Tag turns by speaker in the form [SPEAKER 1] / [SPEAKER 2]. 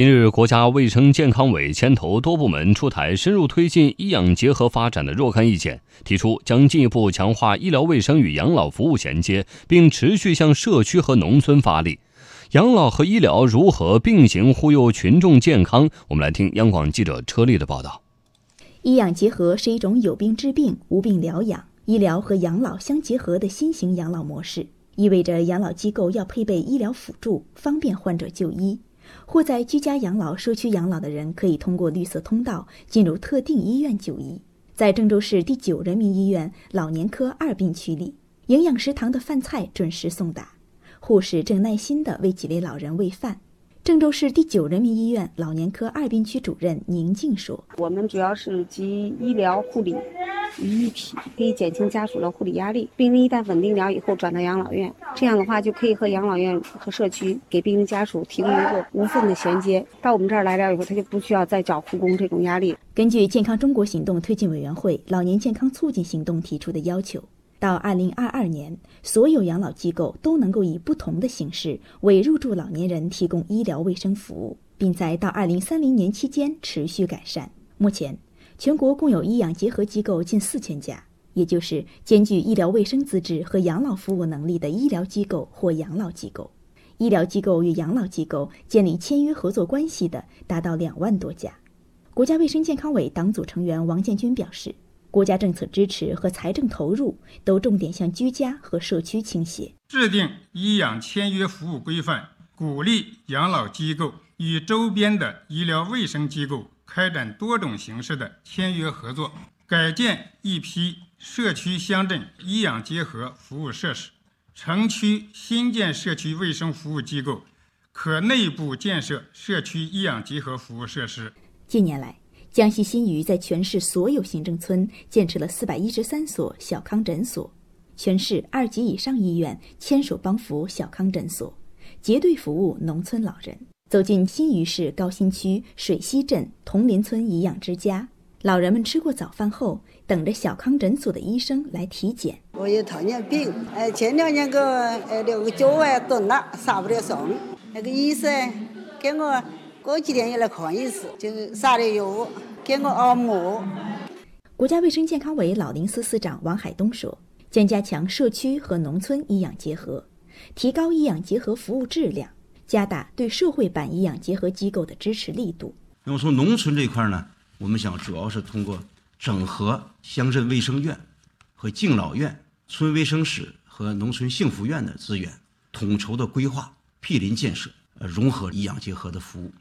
[SPEAKER 1] 近日，国家卫生健康委牵头多部门出台深入推进医养结合发展的若干意见，提出将进一步强化医疗卫生与养老服务衔接，并持续向社区和农村发力。养老和医疗如何并行护佑群众健康？我们来听央广记者车丽的报道。
[SPEAKER 2] 医养结合是一种有病治病、无病疗养、医疗和养老相结合的新型养老模式，意味着养老机构要配备医疗辅助，方便患者就医。或在居家养老、社区养老的人，可以通过绿色通道进入特定医院就医。在郑州市第九人民医院老年科二病区里，营养食堂的饭菜准时送达，护士正耐心地为几位老人喂饭。郑州市第九人民医院老年科二病区主任宁静说：“
[SPEAKER 3] 我们主要是集医疗护理。”于一体，可以减轻家属的护理压力。病人一旦稳定了以后，转到养老院，这样的话就可以和养老院和社区给病人家属提供一个无缝的衔接。到我们这儿来了以后，他就不需要再找护工这种压力。
[SPEAKER 2] 根据健康中国行动推进委员会老年健康促进行动提出的要求，到二零二二年，所有养老机构都能够以不同的形式为入住老年人提供医疗卫生服务，并在到二零三零年期间持续改善。目前。全国共有医养结合机构近四千家，也就是兼具医疗卫生资质和养老服务能力的医疗机构或养老机构。医疗机构与养老机构建立签约合作关系的达到两万多家。国家卫生健康委党组成员王建军表示，国家政策支持和财政投入都重点向居家和社区倾斜，
[SPEAKER 4] 制定医养签约服务规范，鼓励养老机构与周边的医疗卫生机构。开展多种形式的签约合作，改建一批社区乡镇医养结合服务设施，城区新建社区卫生服务机构，可内部建设社区医养结合服务设施。
[SPEAKER 2] 近年来，江西新余在全市所有行政村建设了四百一十三所小康诊所，全市二级以上医院牵手帮扶小康诊所，结对服务农村老人。走进新余市高新区水西镇同林村颐养之家，老人们吃过早饭后，等着小康诊所的医生来体检。
[SPEAKER 5] 我有糖尿病，哎，前两年个呃那个脚啊断了，上不了床。那个医生给我过几天又来看一次，就撒了药，给我按摩。
[SPEAKER 2] 国家卫生健康委老龄司司长王海东说，将加强社区和农村医养结合，提高医养结合服务质量。加大对社会版医养结合机构的支持力度。
[SPEAKER 6] 那么从农村这一块呢，我们想主要是通过整合乡镇卫生院和敬老院、村卫生室和农村幸福院的资源，统筹的规划毗邻建设，呃，融合医养结合的服务。